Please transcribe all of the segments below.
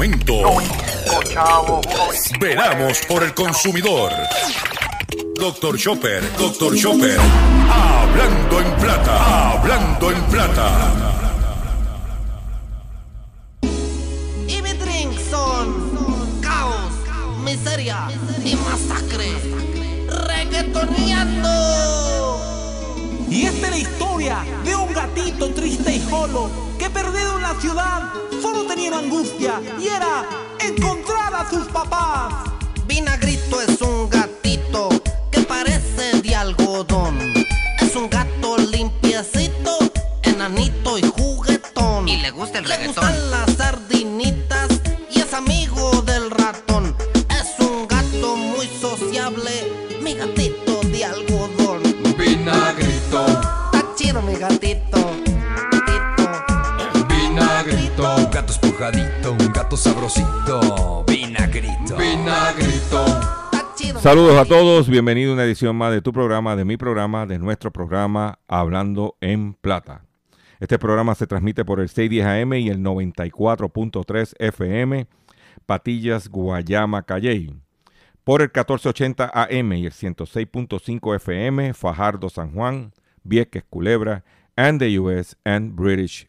momento, veramos por el consumidor. Doctor Chopper, Doctor Chopper, hablando en plata, hablando en plata. Y mi drink son caos, miseria y masacre. Reggaetoneando. Y esta es la historia de un gatito triste y solo perdido en la ciudad solo tenía una angustia y era encontrar a sus papás. Vinagrito es un gatito que parece de algodón. Es un gato limpiecito, enanito y juguetón. Y le gusta el Le reggaetón. Saludos a todos, bienvenido a una edición más de tu programa, de mi programa, de nuestro programa Hablando en Plata. Este programa se transmite por el 610 AM y el 94.3 FM, Patillas, Guayama, Calley. Por el 1480 AM y el 106.5 FM, Fajardo, San Juan, Vieques, Culebra, and the US and British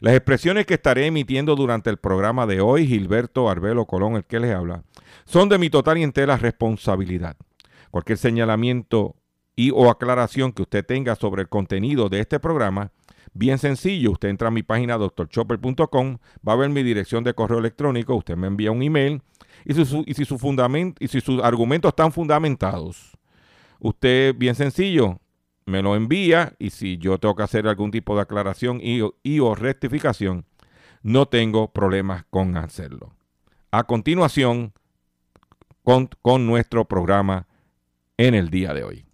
Las expresiones que estaré emitiendo durante el programa de hoy, Gilberto Arbelo Colón, el que les habla, son de mi total y entera responsabilidad. Cualquier señalamiento y o aclaración que usted tenga sobre el contenido de este programa, bien sencillo, usted entra a mi página drchopper.com, va a ver mi dirección de correo electrónico, usted me envía un email y, si su- y y si sus argumentos están fundamentados, usted, bien sencillo, me lo envía y si yo tengo que hacer algún tipo de aclaración y, o- y o rectificación, no tengo problemas con hacerlo. A continuación, con, con nuestro programa en el día de hoy.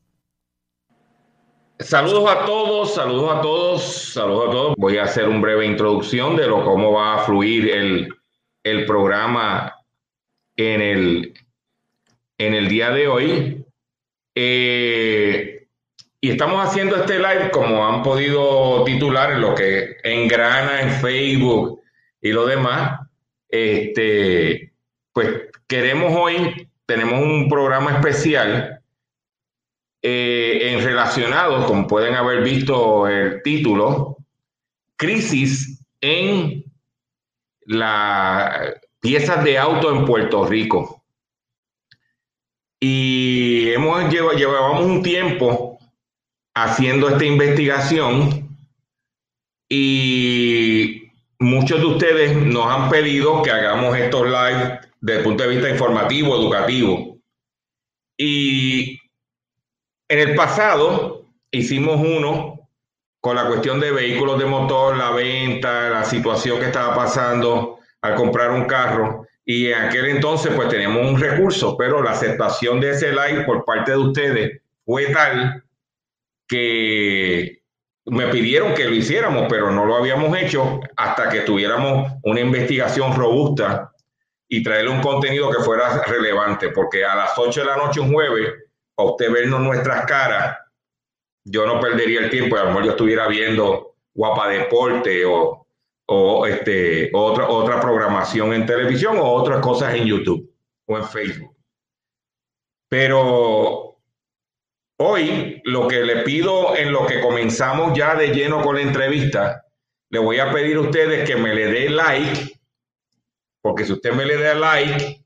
Saludos a todos, saludos a todos, saludos a todos. Voy a hacer una breve introducción de lo cómo va a fluir el, el programa en el, en el día de hoy. Eh, y estamos haciendo este live, como han podido titular, lo que engrana en Facebook y lo demás. Este, pues queremos hoy, tenemos un programa especial eh, en relacionado, como pueden haber visto el título, crisis en las piezas de auto en Puerto Rico. Y hemos lleva- llevábamos un tiempo haciendo esta investigación y muchos de ustedes nos han pedido que hagamos estos live desde el punto de vista informativo, educativo. Y en el pasado hicimos uno con la cuestión de vehículos de motor, la venta, la situación que estaba pasando al comprar un carro. Y en aquel entonces pues teníamos un recurso, pero la aceptación de ese live por parte de ustedes fue tal que me pidieron que lo hiciéramos, pero no lo habíamos hecho hasta que tuviéramos una investigación robusta y traerle un contenido que fuera relevante, porque a las 8 de la noche un jueves, a usted vernos nuestras caras, yo no perdería el tiempo, y a lo mejor yo estuviera viendo Guapa Deporte o, o este, otra, otra programación en televisión o otras cosas en YouTube o en Facebook. Pero hoy lo que le pido en lo que comenzamos ya de lleno con la entrevista, le voy a pedir a ustedes que me le dé like, porque si usted me le da like,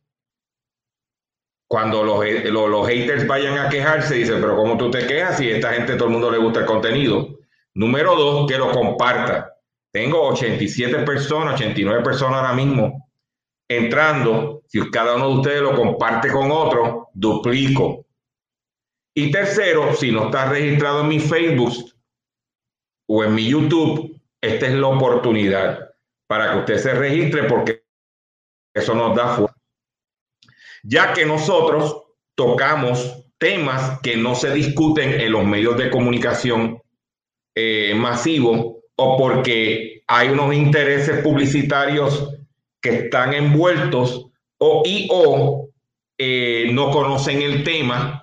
cuando los, los, los haters vayan a quejarse, dice, pero ¿cómo tú te quejas si a esta gente todo el mundo le gusta el contenido? Número dos, que lo comparta. Tengo 87 personas, 89 personas ahora mismo entrando. Si cada uno de ustedes lo comparte con otro, duplico. Y tercero, si no está registrado en mi Facebook o en mi YouTube, esta es la oportunidad para que usted se registre porque Eso nos da fuerza. Ya que nosotros tocamos temas que no se discuten en los medios de comunicación eh, masivos o porque hay unos intereses publicitarios que están envueltos o y o eh, no conocen el tema,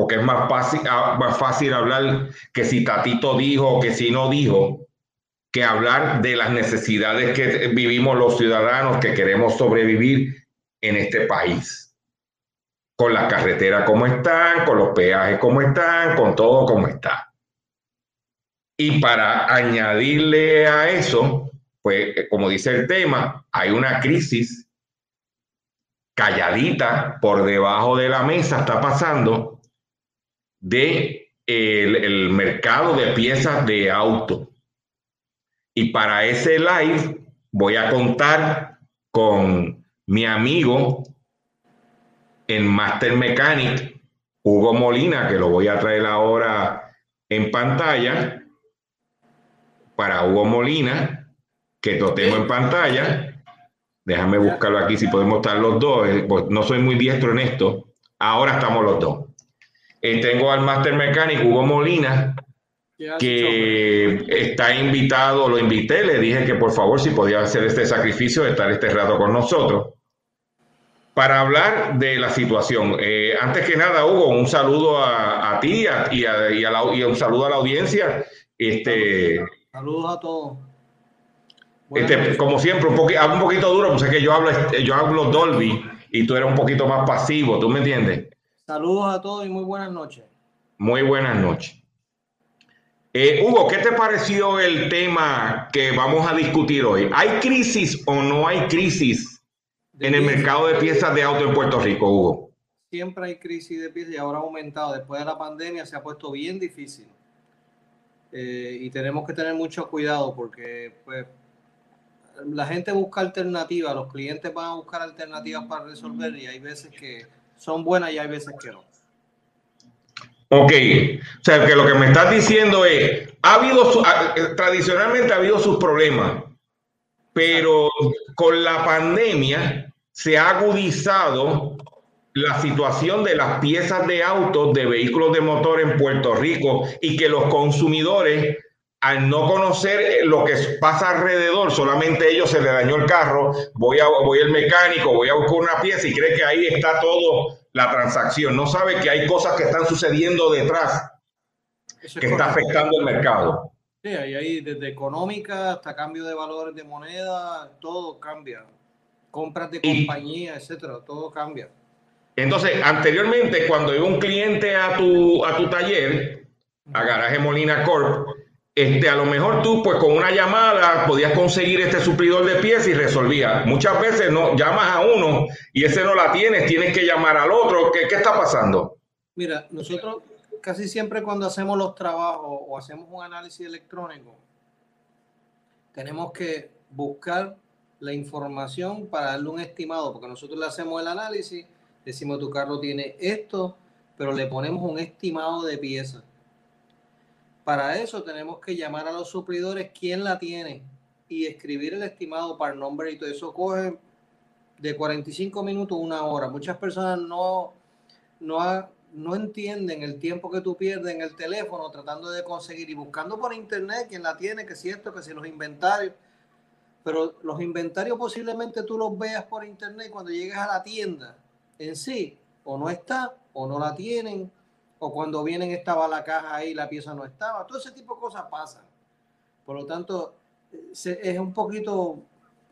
porque es más fácil, ah, más fácil hablar que si Tatito dijo o que si no dijo, que hablar de las necesidades que vivimos los ciudadanos que queremos sobrevivir en este país. Con las carreteras como están, con los peajes como están, con todo como está. Y para añadirle a eso, pues como dice el tema, hay una crisis calladita por debajo de la mesa está pasando de el, el mercado de piezas de auto y para ese live voy a contar con mi amigo en Master Mechanic, Hugo Molina, que lo voy a traer ahora en pantalla. Para Hugo Molina, que lo tengo en pantalla. Déjame buscarlo aquí si podemos estar los dos. Eh, pues no soy muy diestro en esto. Ahora estamos los dos. Eh, tengo al Master Mechanic, Hugo Molina, que está invitado, lo invité, le dije que por favor si podía hacer este sacrificio de estar este rato con nosotros para hablar de la situación. Eh, antes que nada, Hugo, un saludo a, a ti y, a, y, a la, y, un saludo a la audiencia. Este, Saludos a todos. Este, como siempre, un, poqu un poquito duro, pues es que yo hablo, yo hablo Dolby y tú eres un poquito más pasivo, ¿tú me entiendes? Saludos a todos y muy buenas noches. Muy buenas noches. Eh, Hugo, ¿qué te pareció el tema que vamos a discutir hoy? ¿Hay crisis o no hay crisis en el mercado de piezas de auto en Puerto Rico, Hugo? Siempre hay crisis de piezas y ahora ha aumentado. Después de la pandemia se ha puesto bien difícil. Eh, y tenemos que tener mucho cuidado porque pues, la gente busca alternativas, los clientes van a buscar alternativas para resolver y hay veces que son buenas y hay veces que no. Ok, o sea que lo que me estás diciendo es, ha habido, eh, tradicionalmente ha habido sus problemas, pero con la pandemia se ha agudizado la situación de las piezas de autos, de vehículos de motor en Puerto Rico y que los consumidores, al no conocer lo que pasa alrededor, solamente ellos se le dañó el carro, voy, a, voy al mecánico, voy a buscar una pieza y cree que ahí está todo la transacción, no sabe que hay cosas que están sucediendo detrás que está afectando el mercado. Sí, ahí, desde económica hasta cambio de valores de moneda, todo cambia. Compras de compañía, etcétera, todo cambia. Entonces, anteriormente, cuando iba un cliente a tu, a tu taller, a Garaje Molina Corp, este, a lo mejor tú, pues con una llamada, podías conseguir este suplidor de piezas y resolvía. Muchas veces no llamas a uno y ese no la tienes, tienes que llamar al otro. ¿Qué, qué está pasando? Mira, nosotros casi siempre cuando hacemos los trabajos o hacemos un análisis electrónico, tenemos que buscar la información para darle un estimado, porque nosotros le hacemos el análisis, decimos tu carro tiene esto, pero le ponemos un estimado de piezas para eso tenemos que llamar a los suplidores quién la tiene y escribir el estimado para nombre y todo eso coge de 45 minutos a una hora. Muchas personas no, no, no entienden el tiempo que tú pierdes en el teléfono tratando de conseguir y buscando por internet quién la tiene, que si esto, que si los inventarios. Pero los inventarios posiblemente tú los veas por internet cuando llegues a la tienda en sí, o no está, o no la tienen, o cuando vienen estaba la caja ahí, la pieza no estaba. Todo ese tipo de cosas pasan. Por lo tanto, es un poquito...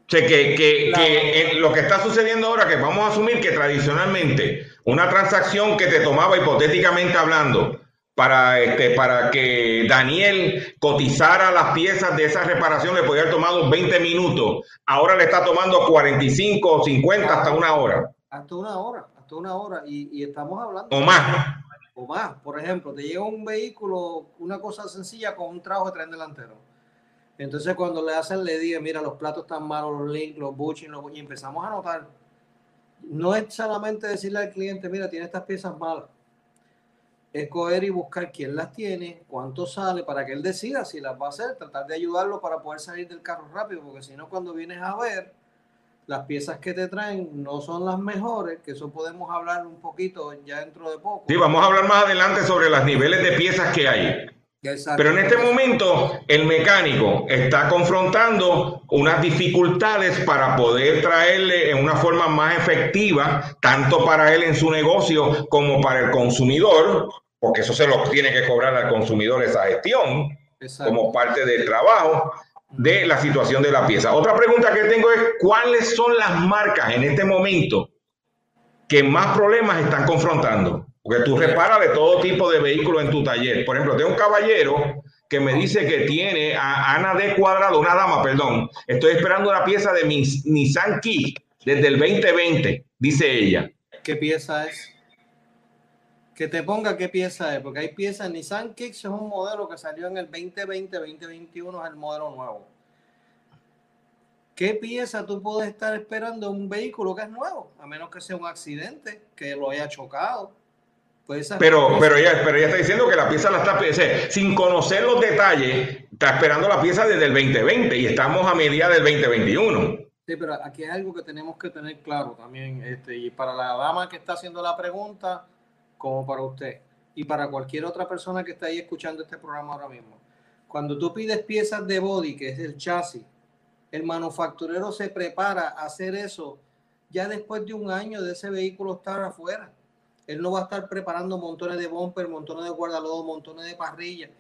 Sea, que, que, que lo que está sucediendo ahora, que vamos a asumir que tradicionalmente una transacción que te tomaba hipotéticamente hablando para, este, para que Daniel cotizara las piezas de esa reparación le podía haber tomado 20 minutos, ahora le está tomando 45 o 50 hasta una hora. Hasta una hora, hasta una hora. Y, y estamos hablando... O más o más. Por ejemplo, te llega un vehículo, una cosa sencilla con un trabajo de tren delantero. Entonces, cuando le hacen, le digan, mira, los platos están malos, los links, los bushings, y empezamos a notar. No es solamente decirle al cliente, mira, tiene estas piezas malas. Es coger y buscar quién las tiene, cuánto sale, para que él decida si las va a hacer, tratar de ayudarlo para poder salir del carro rápido, porque si no, cuando vienes a ver, las piezas que te traen no son las mejores, que eso podemos hablar un poquito ya dentro de poco. Sí, vamos a hablar más adelante sobre los niveles de piezas que hay. Pero en este momento el mecánico está confrontando unas dificultades para poder traerle en una forma más efectiva, tanto para él en su negocio como para el consumidor, porque eso se lo tiene que cobrar al consumidor esa gestión Exacto. como parte del trabajo de la situación de la pieza. Otra pregunta que tengo es, ¿cuáles son las marcas en este momento que más problemas están confrontando? Porque tú reparas de todo tipo de vehículos en tu taller. Por ejemplo, tengo un caballero que me dice que tiene a Ana D cuadrado, una dama, perdón. Estoy esperando una pieza de mi Nissan Kick desde el 2020, dice ella. ¿Qué pieza es? Que te ponga qué pieza es, porque hay piezas. Nissan Kicks es un modelo que salió en el 2020, 2021 es el modelo nuevo. ¿Qué pieza tú puedes estar esperando un vehículo que es nuevo? A menos que sea un accidente, que lo haya chocado. Pues Pero, pero, ella, pero ella está diciendo que la pieza la está, o sea, sin conocer los detalles, está esperando la pieza desde el 2020 y estamos a medida del 2021. Sí, pero aquí hay algo que tenemos que tener claro también, este, y para la dama que está haciendo la pregunta, como para usted, y para cualquier otra persona que está ahí escuchando este programa ahora mismo. Cuando tú pides piezas de body, que es el chasis, el manufacturero se prepara a hacer eso ya después de un año de ese vehículo estar afuera. Él no va a estar preparando montones de bumper, montones de guardalodo, montones de parrillas,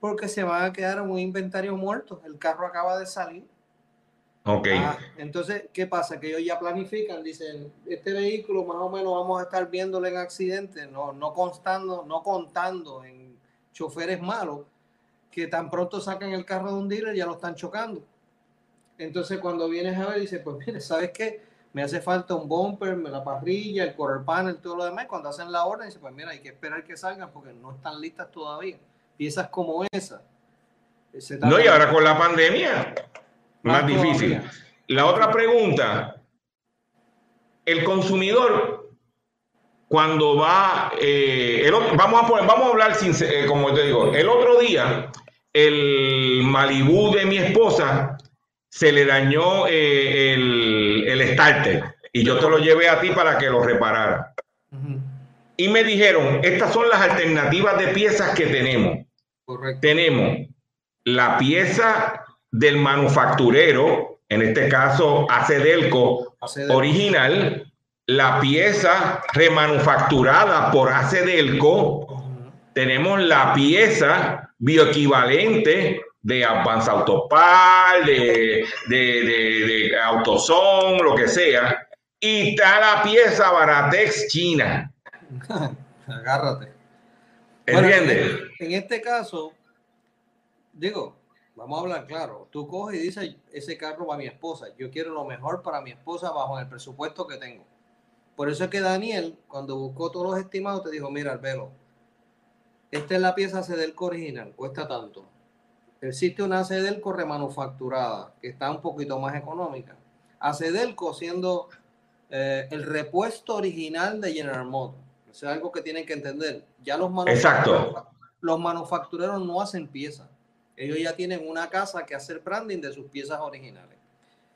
porque se van a quedar en un inventario muerto. El carro acaba de salir. Ok. Ah, entonces, ¿qué pasa? Que ellos ya planifican, dicen, este vehículo más o menos vamos a estar viéndolo en accidentes, no, no constando, no contando en choferes malos, que tan pronto sacan el carro de un dealer ya lo están chocando. Entonces, cuando vienes a ver, dice, pues mire, ¿sabes qué? Me hace falta un bumper, la parrilla, el quarter panel, todo lo demás. Cuando hacen la orden, dice, pues mira, hay que esperar que salgan porque no están listas todavía. Piezas como esa. eh, No, y ahora con la pandemia, más Más difícil. todavía. La otra pregunta, el consumidor cuando va, eh, el otro- vamos, a poner- vamos a hablar sin, eh, como te digo, el otro día el Malibú de mi esposa se le dañó eh, el, el starter y yo te lo llevé a ti para que lo reparara. Y me dijeron, estas son las alternativas de piezas que tenemos. Correcto. tenemos la pieza del manufacturero, en este caso Acedelco Acedelco. original, la pieza remanufacturada por Acedelco, tenemos la pieza bioequivalente de Advance Autopar, de, de, de, de AutoZone, lo que sea, y está la pieza Baratex China. Agárrate. ¿Entiendes? en, en este caso, digo, vamos a hablar claro. Tú coges y dices, ese carro va a mi esposa. Yo quiero lo mejor para mi esposa bajo el presupuesto que tengo. Por eso es que Daniel, cuando buscó todos los estimados, te dijo, mira, Albelo, esta es la pieza Cedelco original, cuesta tanto. Existe una Cedelco remanufacturada, que está un poquito más económica. A Cedelco siendo eh, el repuesto original de General Motors. Eso es algo que tienen que entender. Ya los Exacto. los manufactureros no hacen piezas. Ellos ya tienen una casa que hacer branding de sus piezas originales.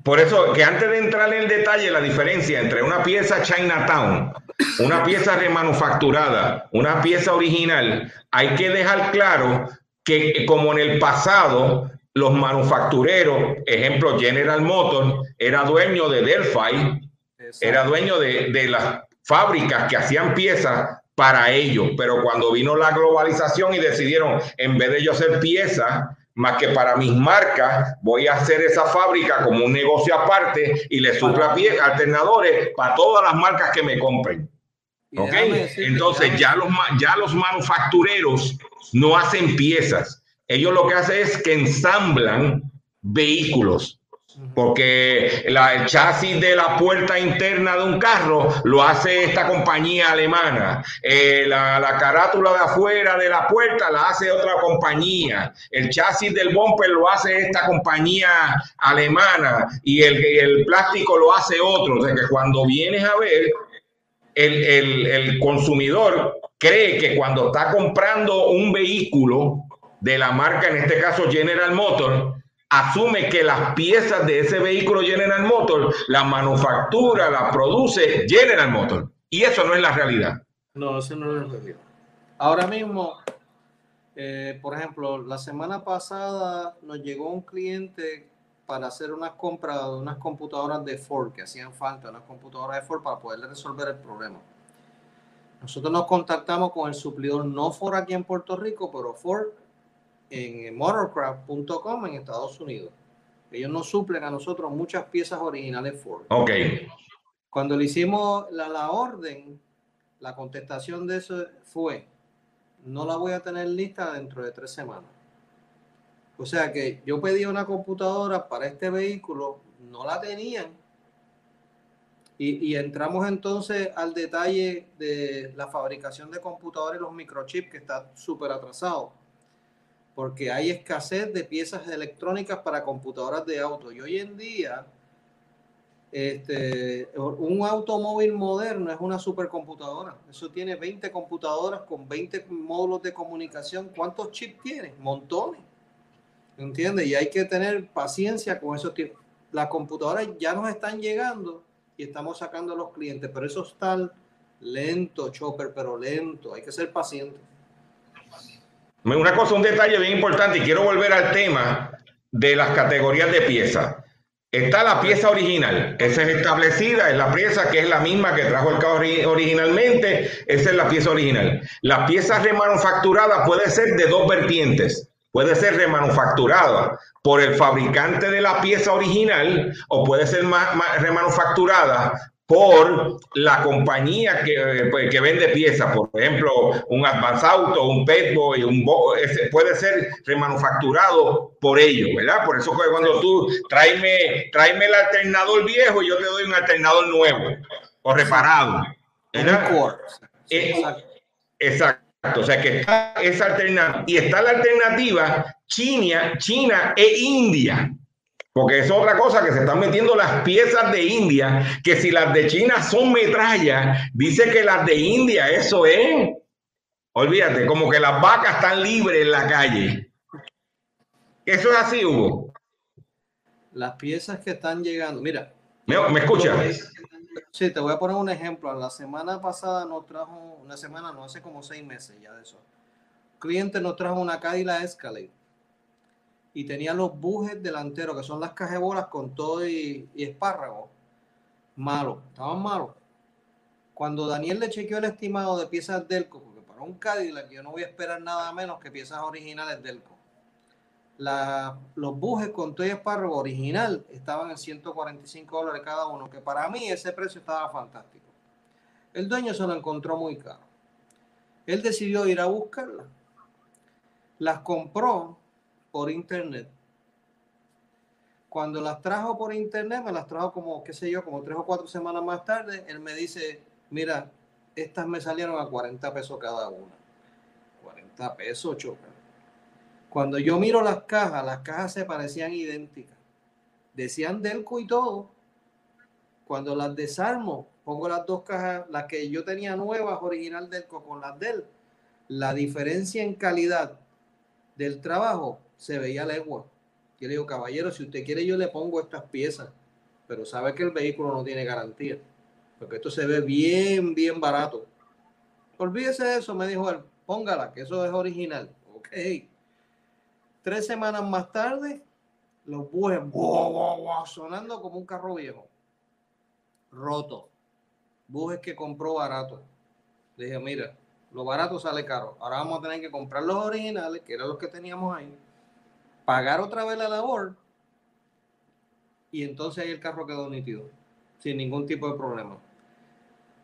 Por eso que antes de entrar en el detalle, la diferencia entre una pieza Chinatown, una pieza remanufacturada, una pieza original, hay que dejar claro que como en el pasado, los manufactureros, ejemplo General Motors, era dueño de Delphi, era dueño de, de las fábricas que hacían piezas para ellos, pero cuando vino la globalización y decidieron, en vez de yo hacer piezas, más que para mis marcas, voy a hacer esa fábrica como un negocio aparte y le supla piezas, alternadores para todas las marcas que me compren. Y ¿Ok? déjame decirte, Entonces ya los, ya los manufactureros no hacen piezas. Ellos lo que hacen es que ensamblan vehículos. Porque el chasis de la puerta interna de un carro lo hace esta compañía alemana. Eh, la, la carátula de afuera de la puerta la hace otra compañía. El chasis del bumper lo hace esta compañía alemana. Y el, el plástico lo hace otro. O sea que cuando vienes a ver, el, el- el consumidor cree que cuando está comprando un vehículo de la marca, en este caso General Motors, asume que las piezas de ese vehículo General Motor, la manufactura, la produce General Motor. Y eso no es la realidad. No, eso no es la realidad. Ahora mismo, eh, por ejemplo, la semana pasada nos llegó un cliente para hacer unas compras de unas computadoras de Ford que hacían falta, unas computadoras de Ford para poderle resolver el problema. Nosotros nos contactamos con el suplidor, no Ford aquí en Puerto Rico, pero Ford en motorcraft.com en Estados Unidos. Ellos nos suplen a nosotros muchas piezas originales Ford. Ok. Cuando le hicimos la, la orden, la contestación de eso fue, no la voy a tener lista dentro de tres semanas. O sea que yo pedí una computadora para este vehículo, no la tenían. Y, y entramos entonces al detalle de la fabricación de computadores y los microchips que está súper atrasado. Porque hay escasez de piezas electrónicas para computadoras de auto. Y hoy en día, este, un automóvil moderno es una supercomputadora. Eso tiene 20 computadoras con 20 módulos de comunicación. ¿Cuántos chips tiene? Montones. ¿Entiendes? Y hay que tener paciencia con esos tipos. Las computadoras ya nos están llegando y estamos sacando a los clientes, pero eso está lento, Chopper, pero lento. Hay que ser paciente. Una cosa, un detalle bien importante, y quiero volver al tema de las categorías de piezas. Está la pieza original, esa es establecida, es la pieza que es la misma que trajo el carro originalmente, esa es la pieza original. La pieza remanufacturada puede ser de dos vertientes, puede ser remanufacturada por el fabricante de la pieza original o puede ser remanufacturada por la compañía que, pues, que vende piezas, por ejemplo, un Advance Auto, un Petboy, un ese puede ser remanufacturado por ellos, ¿verdad? Por eso cuando tú tráeme, tráeme el alternador viejo, yo te doy un alternador nuevo o reparado. ¿verdad? Eh, exacto. O sea que está esa alternativa. Y está la alternativa China, China e India. Porque es otra cosa que se están metiendo las piezas de India, que si las de China son metralla, dice que las de India, eso es. Olvídate, como que las vacas están libres en la calle. Eso es así, Hugo. Las piezas que están llegando, mira. ¿Me, me escuchas? Sí, te voy a poner un ejemplo. La semana pasada nos trajo, una semana, no hace como seis meses ya de eso. cliente nos trajo una Cadillac Escalade y tenía los bujes delanteros, que son las cajebolas con todo y, y espárrago, malos, estaban malos. Cuando Daniel le chequeó el estimado de piezas Delco, porque para un Cadillac yo no voy a esperar nada menos que piezas originales Delco. La, los bujes con todo y espárrago original estaban en 145 dólares cada uno, que para mí ese precio estaba fantástico. El dueño se lo encontró muy caro. Él decidió ir a buscarla. Las compró por internet. Cuando las trajo por internet, me las trajo como, qué sé yo, como tres o cuatro semanas más tarde, él me dice, mira, estas me salieron a 40 pesos cada una. 40 pesos, choca. Cuando yo miro las cajas, las cajas se parecían idénticas. Decían Delco y todo. Cuando las desarmo, pongo las dos cajas, las que yo tenía nuevas, original Delco, con las del, la diferencia en calidad del trabajo se veía legua. Yo le digo, caballero, si usted quiere, yo le pongo estas piezas, pero sabe que el vehículo no tiene garantía, porque esto se ve bien, bien barato. Olvídese de eso, me dijo él, póngala, que eso es original. Ok. Tres semanas más tarde, los bujes sonando como un carro viejo, roto. Bujes que compró barato. Le dije, mira, lo barato sale caro. Ahora vamos a tener que comprar los originales, que eran los que teníamos ahí pagar otra vez la labor y entonces ahí el carro quedó nítido, sin ningún tipo de problema.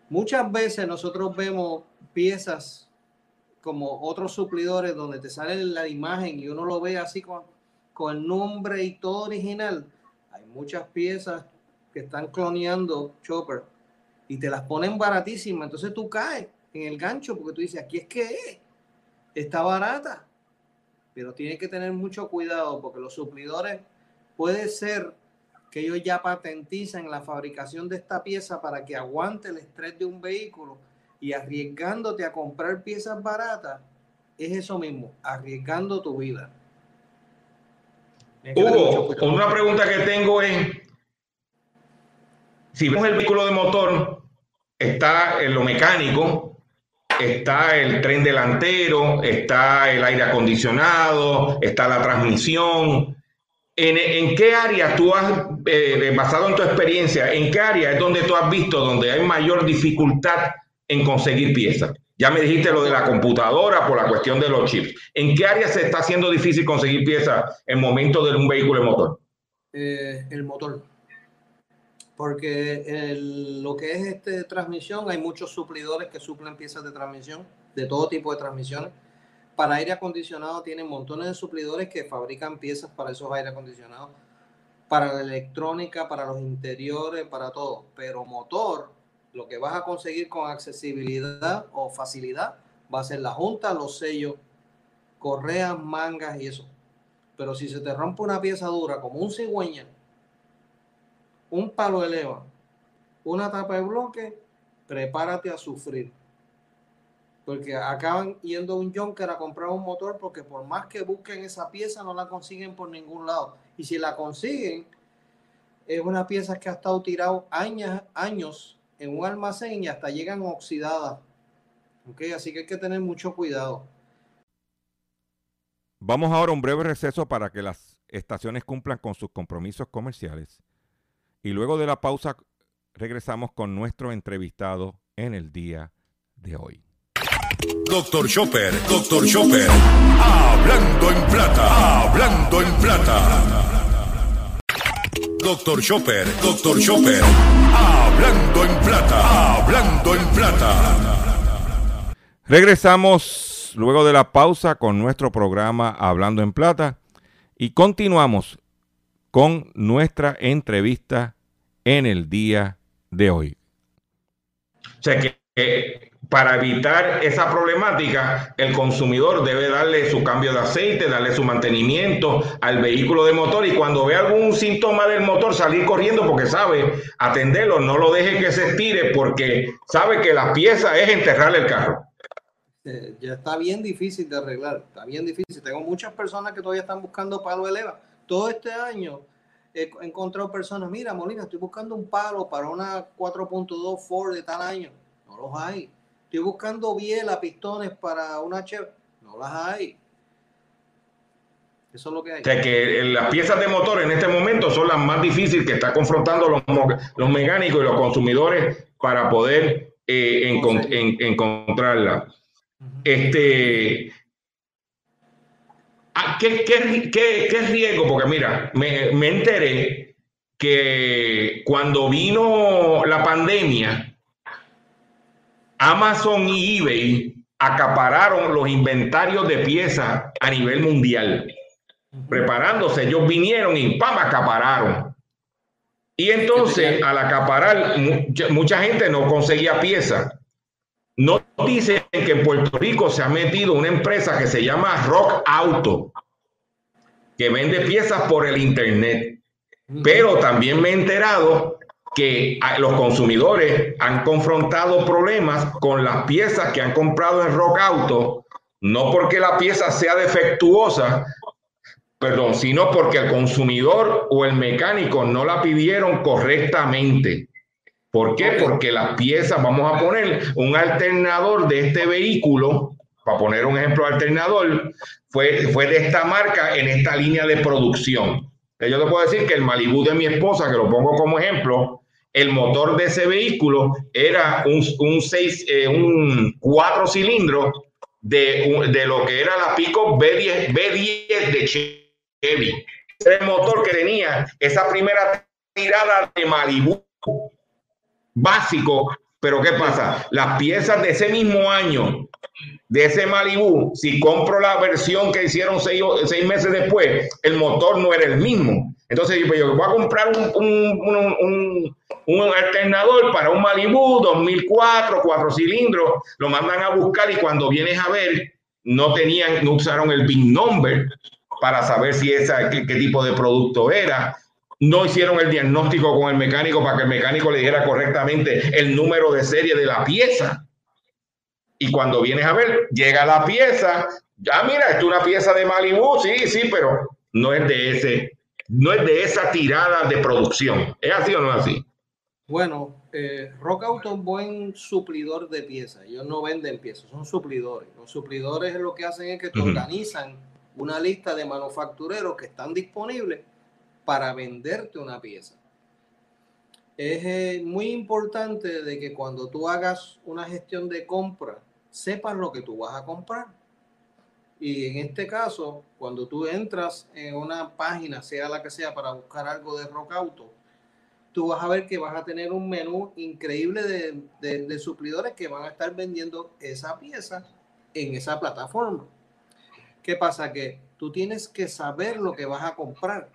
Muchas veces nosotros vemos piezas como otros suplidores donde te sale la imagen y uno lo ve así con, con el nombre y todo original. Hay muchas piezas que están cloneando Chopper y te las ponen baratísimas. Entonces tú caes en el gancho porque tú dices, aquí es que está barata pero tiene que tener mucho cuidado porque los suplidores puede ser que ellos ya patentizan la fabricación de esta pieza para que aguante el estrés de un vehículo y arriesgándote a comprar piezas baratas, es eso mismo, arriesgando tu vida. Hugo, una pregunta que tengo es, si vemos el vehículo de motor, está en lo mecánico, está el tren delantero, está el aire acondicionado, está la transmisión. ¿En, qué área tú has, eh, basado en tu experiencia, en qué área es donde tú has visto donde hay mayor dificultad en conseguir piezas? Ya me dijiste lo de la computadora por la cuestión de los chips. ¿En qué área se está haciendo difícil conseguir piezas en momento de un vehículo de motor? Eh, el motor. Porque lo que es este transmisión, hay muchos suplidores que suplen piezas de transmisión, de todo tipo de transmisiones. Para aire acondicionado tienen montones de suplidores que fabrican piezas para esos aire acondicionados. Para la electrónica, para los interiores, para todo. Pero motor, lo que vas a conseguir con accesibilidad o facilidad va a ser la junta, los sellos, correas, mangas y eso. Pero si se te rompe una pieza dura como un cigüeña, un palo eleva, una tapa de bloque, prepárate a sufrir. Porque acaban yendo un Junker a comprar un motor porque por más que busquen esa pieza no la consiguen por ningún lado. Y si la consiguen, es una pieza que ha estado tirado años, años en un almacén y hasta llegan oxidadas. Así que hay que tener mucho cuidado. Vamos ahora a un breve receso para que las estaciones cumplan con sus compromisos comerciales. Y luego de la pausa regresamos con nuestro entrevistado en el día de hoy. Doctor Chopper, Doctor Chopper, hablando en plata, hablando en plata. Doctor Chopper, Doctor Chopper, hablando en plata, hablando en plata. Regresamos luego de la pausa con nuestro programa Hablando en Plata y continuamos con nuestra entrevista en el día de hoy. O sea que para evitar esa problemática, el consumidor debe darle su cambio de aceite, darle su mantenimiento al vehículo de motor y cuando ve algún síntoma del motor salir corriendo porque sabe atenderlo, no lo deje que se estire porque sabe que la pieza es enterrarle el carro. Eh, ya está bien difícil de arreglar, está bien difícil. Tengo muchas personas que todavía están buscando palo eleva. Todo este año he encontrado personas, mira Molina, estoy buscando un palo para una 4.2 Ford de tal año. No los hay Estoy buscando biela, pistones para una Chevy. No las hay. Eso es lo que hay. O sea que las piezas de motor en este momento son las más difíciles que están confrontando los, los mecánicos y los consumidores para poder eh, encontrarla. Este, ah, ¿qué, qué, qué, riesgo? Porque mira, me, me enteré que cuando vino la pandemia, Amazon y eBay acapararon los inventarios de piezas a nivel mundial. Preparándose, ellos vinieron y ¡pam! acapararon. Y entonces, al acaparar, mucha gente no conseguía piezas. Dicen que en Puerto Rico se ha metido una empresa que se llama Rock Auto, que vende piezas por el Internet. Pero también me he enterado que los consumidores han confrontado problemas con las piezas que han comprado en Rock Auto, no porque la pieza sea defectuosa, perdón, sino porque el consumidor o el mecánico no la pidieron correctamente. ¿Por qué? Porque las piezas, vamos a poner un alternador de este vehículo, para poner un ejemplo alternador, fue, fue de esta marca en esta línea de producción. Yo te puedo decir que el Malibu de mi esposa, que lo pongo como ejemplo, el motor de ese vehículo era un, un, seis, eh, un cuatro cilindros de, de, lo que era la Pico B10, B10 de Chevy. el motor que tenía esa primera tirada de Malibu básico, pero ¿qué pasa? Las piezas de ese mismo año, de ese Malibu, si compro la versión que hicieron seis, meses después, el motor no era el mismo. Entonces pues, yo voy a comprar un, alternador para un Malibu 2004, cuatro cilindros, lo mandan a buscar y cuando vienes a ver, no tenían, no usaron el BIN number para saber si esa, qué, tipo de producto era. No hicieron el diagnóstico con el mecánico para que el mecánico le dijera correctamente el número de serie de la pieza. Y cuando vienes a ver, llega la pieza, ya mira, es una pieza de Malibu, sí, sí, pero no es de ese, no es de esa tirada de producción. ¿Es así o no es así? Bueno, eh, Rock Auto es un buen suplidor de piezas. Ellos no venden piezas, son suplidores. Los suplidores lo que hacen es que te organizan una lista de manufactureros que están disponibles para venderte una pieza. Es eh, muy importante de que cuando tú hagas una gestión de compra, sepas lo que tú vas a comprar. Y en este caso, cuando tú entras en una página, sea la que sea, para buscar algo de Rock Auto, tú vas a ver que vas a tener un menú increíble de, de- de suplidores que van a estar vendiendo esa pieza en esa plataforma. ¿Qué pasa? Que tú tienes que saber lo que vas a comprar.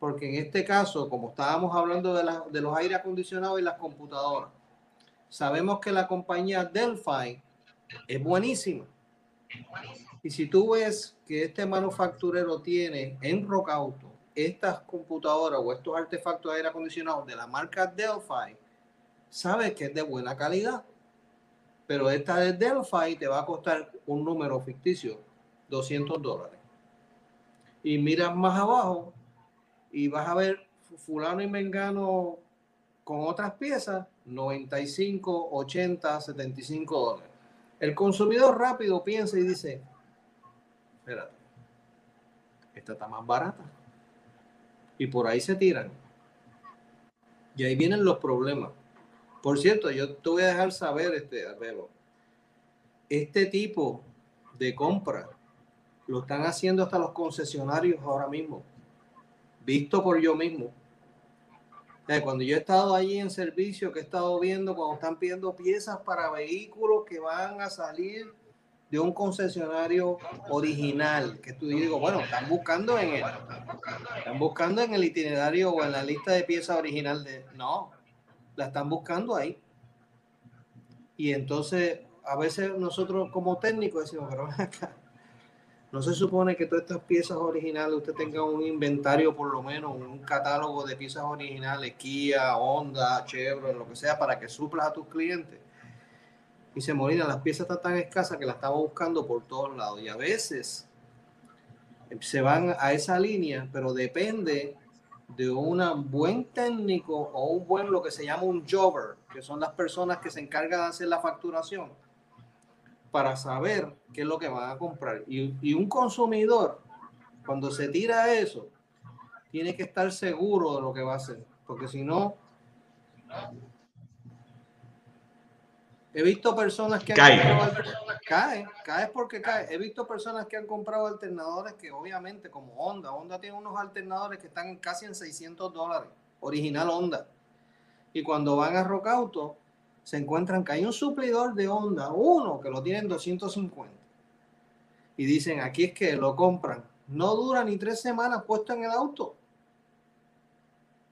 Porque en este caso, como estábamos hablando de, la- de los aire acondicionados y las computadoras, sabemos que la compañía Delphi es buenísima. Y si tú ves que este manufacturero tiene en Rock Auto estas computadoras o estos artefactos de aire acondicionado de la marca Delphi, sabes que es de buena calidad. Pero esta de Delphi te va a costar un número ficticio, 200 dólares. Y miras más abajo y vas a ver fulano y mengano con otras piezas, 95, 80, 75 dólares. El consumidor rápido piensa y dice, espérate, esta está más barata. Y por ahí se tiran. Y ahí vienen los problemas. Por cierto, yo te voy a dejar saber, este, Arbelo, este tipo de compra lo están haciendo hasta los concesionarios ahora mismo, visto por yo mismo. Cuando yo he estado allí en servicio, que he estado viendo cuando están pidiendo piezas para vehículos que van a salir de un concesionario original, que tú digo, bueno, están buscando en el, están buscando en el itinerario o en la lista de piezas original de, no, la están buscando ahí. Y entonces, a veces nosotros como técnicos decimos, pero acá, no se supone que todas estas piezas originales usted tenga un inventario, por lo menos un catálogo de piezas originales, Kia, Honda, Chevrolet, lo que sea, para que suplas a tus clientes. Y se Molina, las piezas están tan escasas que las estamos buscando por todos lados. Y a veces se van a esa línea, pero depende de un buen técnico o un buen, lo que se llama un jobber, que son las personas que se encargan de hacer la facturación, para saber qué es lo que van a comprar. Y, y un consumidor, cuando se tira eso, tiene que estar seguro de lo que va a hacer, porque si no, he visto personas que han Cae. comprado alter- cae, cae porque cae. He visto personas que han comprado alternadores que obviamente como Honda, Honda tiene unos alternadores que están casi en 600 dólares, original Honda. Y cuando van a Rock Auto, se encuentran que hay un suplidor de Honda, uno que lo tienen 250. Y dicen, aquí es que lo compran. No dura ni tres semanas puesto en el auto.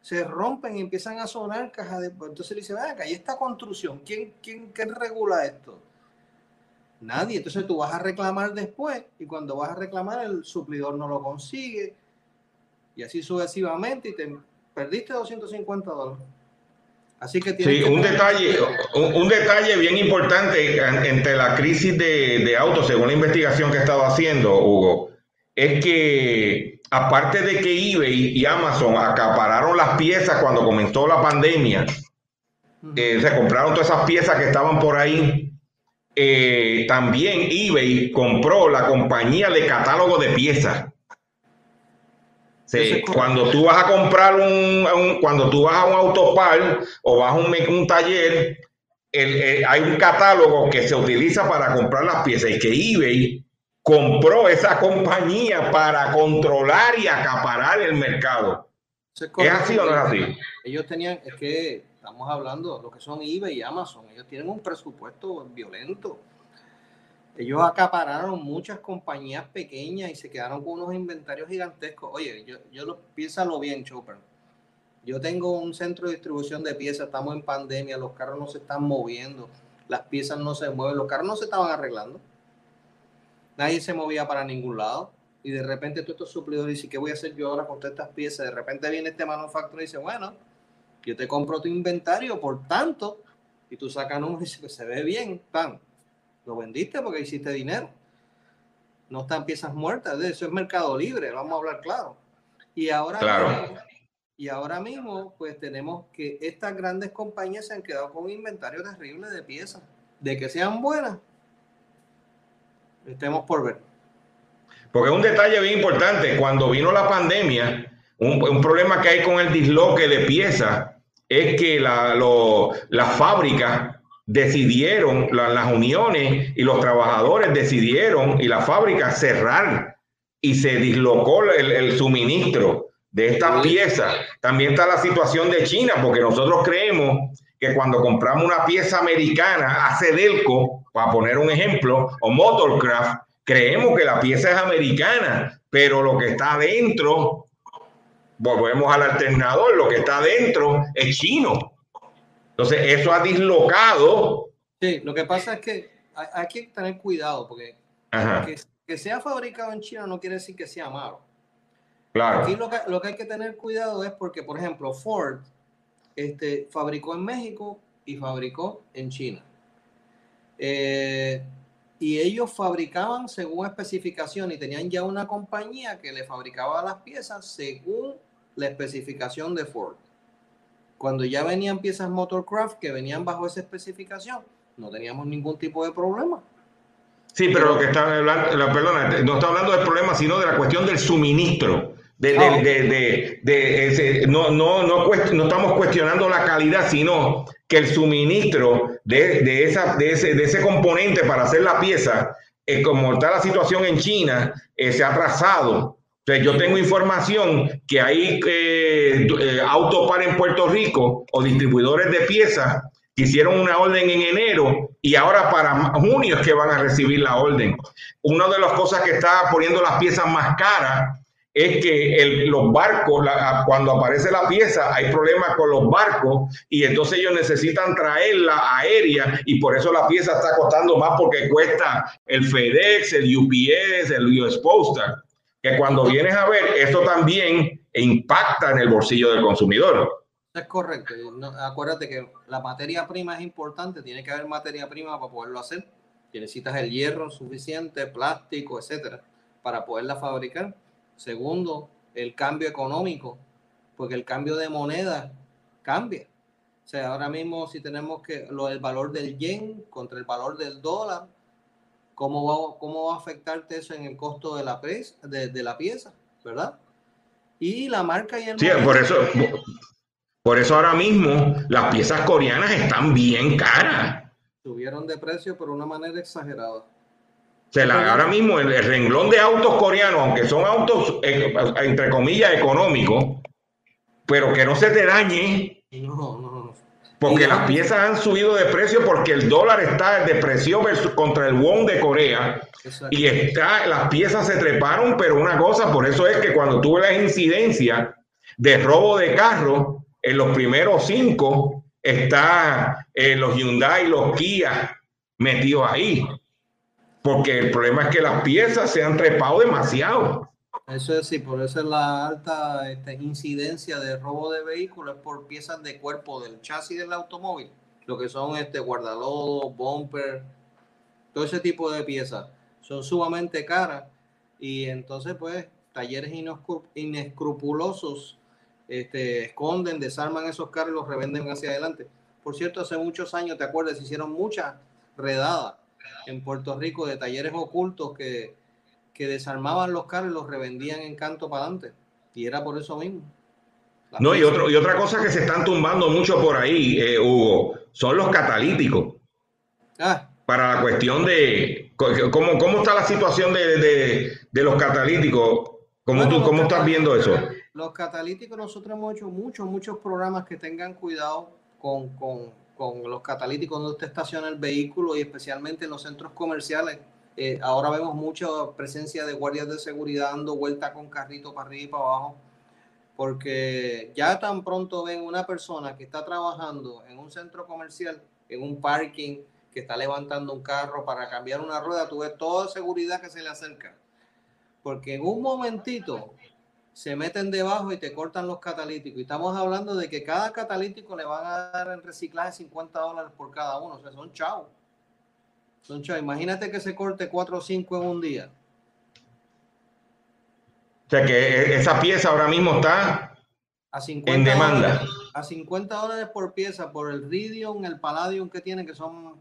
Se rompen y empiezan a sonar cajas de... Entonces le dice, ven acá, ¿y esta construcción? ¿Quién, quién, quién regula esto? Nadie. Entonces tú vas a reclamar después y cuando vas a reclamar el suplidor no lo consigue y así sucesivamente y te perdiste 250 dólares. Así que tienes Sí, que un tener- detalle, un, un detalle bien importante en- entre la crisis de, de autos, según la investigación que he estado haciendo, Hugo, es que aparte de que eBay y Amazon acapararon las piezas cuando comenzó la pandemia, eh, se compraron todas esas piezas que estaban por ahí. eh, también eBay compró la compañía de catálogo de piezas. Sí, cuando tú vas a comprar un, un- cuando tú vas a un autopar o vas a un, un taller, el- hay un catálogo que se utiliza para comprar las piezas y que eBay compró esa compañía para controlar y acaparar el mercado. Es ¿Es correcto. así o no es así? Ellos tenían, es que estamos hablando de lo que son eBay y Amazon, ellos tienen un presupuesto violento. Ellos acapararon muchas compañías pequeñas y se quedaron con unos inventarios gigantescos. Oye, yo, yo lo, piénsalo bien, Chopper. Yo tengo un centro de distribución de piezas, estamos en pandemia, los carros no se están moviendo, las piezas no se mueven, los carros no se estaban arreglando. Nadie se movía para ningún lado. Y de repente tú estos suplidores dices, ¿qué voy a hacer yo ahora con estas piezas? De repente viene este manufacturer y dice, bueno, yo te compro tu inventario por tanto, y tú sacas números y dices que se ve bien, pan. Lo vendiste porque hiciste dinero. no están piezas muertas, de eso es mercado libre, vamos a hablar claro. Y ahora, Claro. mismo, y ahora mismo, pues tenemos que estas grandes compañías se han quedado con un inventario terrible de piezas. De que sean buenas, estemos por ver. Porque un detalle bien importante, cuando vino la pandemia, un, un problema que hay con el disloque de piezas es que la- lo- las fábricas decidieron, la- las uniones y los trabajadores decidieron y las fábricas cerrar y se dislocó el, el suministro de estas piezas. También está la situación de China, porque nosotros creemos que cuando compramos una pieza americana a Cedelco, para poner un ejemplo, o Motorcraft, creemos que la pieza es americana, pero lo que está adentro, volvemos al alternador, lo que está adentro es chino. Entonces, eso ha dislocado. Sí, lo que pasa es que hay, que tener cuidado, porque que sea fabricado en China no quiere decir que sea malo. claro. Aquí lo que, lo que hay que tener cuidado es porque, por ejemplo, Ford este, fabricó en México y fabricó en China. Eh, y ellos fabricaban según especificación y tenían ya una compañía que le fabricaba las piezas según la especificación de Ford. Cuando ya venían piezas Motorcraft que venían bajo esa especificación, no teníamos ningún tipo de problema. Sí, pero lo que está hablando, la- perdona, no está hablando del problema, sino de la cuestión del suministro. De, de- Ah, ok. de- de- de ese- no, no, no, cuest- no estamos cuestionando la calidad, sino que el suministro de, de, esa, de, ese, de ese componente para hacer la pieza, eh, como está la situación en China, eh, se ha atrasado. Entonces, yo tengo información que hay eh, eh, Autopar en Puerto Rico o distribuidores de piezas que hicieron una orden en enero y ahora para junio es que van a recibir la orden. Una de las cosas que está poniendo las piezas más caras es que el- los barcos, la- cuando aparece la pieza, hay problemas con los barcos y entonces ellos necesitan traerla aérea y por eso la pieza está costando más porque cuesta el FedEx, el UPS, el US Postal. Que cuando vienes a ver, eso también impacta en el bolsillo del consumidor. Es correcto. acuérdate que la materia prima es importante, tiene que haber materia prima para poderlo hacer. Necesitas el hierro suficiente, plástico, etcétera, para poderla fabricar. Segundo, el cambio económico, porque el cambio de moneda cambia. O sea, ahora mismo si tenemos que lo el valor del yen contra el valor del dólar, ¿cómo va, cómo va a afectarte eso en el costo de la, de, de la pieza? ¿Verdad? Y la marca y el Sí, por eso, por eso ahora mismo las piezas coreanas están bien caras. subieron de precio por una manera exagerada. O sea, la- ahora mismo el, el renglón de autos coreanos, aunque son autos eh, entre comillas económicos, pero que no se te dañe, No, no, no. Porque las piezas han subido de precio porque el dólar está de precio versus contra el won de Corea Exacto. y está, las piezas se treparon, pero una cosa, por eso es que cuando tuve las incidencias de robo de carro, en los primeros cinco está eh, los Hyundai y los Kia metidos ahí. Porque el problema es que las piezas se han trepado demasiado. Eso es sí, por eso es la alta este, incidencia de robo de vehículos por piezas de cuerpo del chasis del automóvil, lo que son este guardalodo, bumper, todo ese tipo de piezas son sumamente caras y entonces pues talleres inescru- inescrupulosos este, esconden, desarman esos carros y los revenden hacia adelante. Por cierto, hace muchos años, ¿te acuerdas? Se hicieron muchas redadas en Puerto Rico de talleres ocultos que, que desarmaban los carros y los revendían en canto para adelante. Y era por eso mismo. Las No, y, otro, y otra cosa que se están tumbando mucho por ahí, eh, Hugo, son los catalíticos. Ah, Para la cuestión de cómo, cómo está la situación de, de- de los catalíticos. ¿Cómo, Bueno, tú, ¿Cómo estás viendo eso? los catalíticos, nosotros hemos hecho muchos, muchos programas que tengan cuidado con, con- con los catalíticos donde usted estaciona el vehículo y especialmente en los centros comerciales. Eh, ahora vemos mucha presencia de guardias de seguridad dando vuelta con carrito para arriba y para abajo, porque ya tan pronto ven una persona que está trabajando en un centro comercial, en un parking, que está levantando un carro para cambiar una rueda, tú ves toda seguridad que se le acerca. Porque en un momentito se meten debajo y te cortan los catalíticos. Y estamos hablando de que cada catalítico le van a dar en reciclaje 50 dólares por cada uno. O sea, son chavos. Son chavos. Imagínate que se corte 4 o 5 en un día. O sea que e- esa pieza ahora mismo está A 50 en demanda. dólares- a 50 dólares por pieza por el Ridium, el Palladium que tiene, que son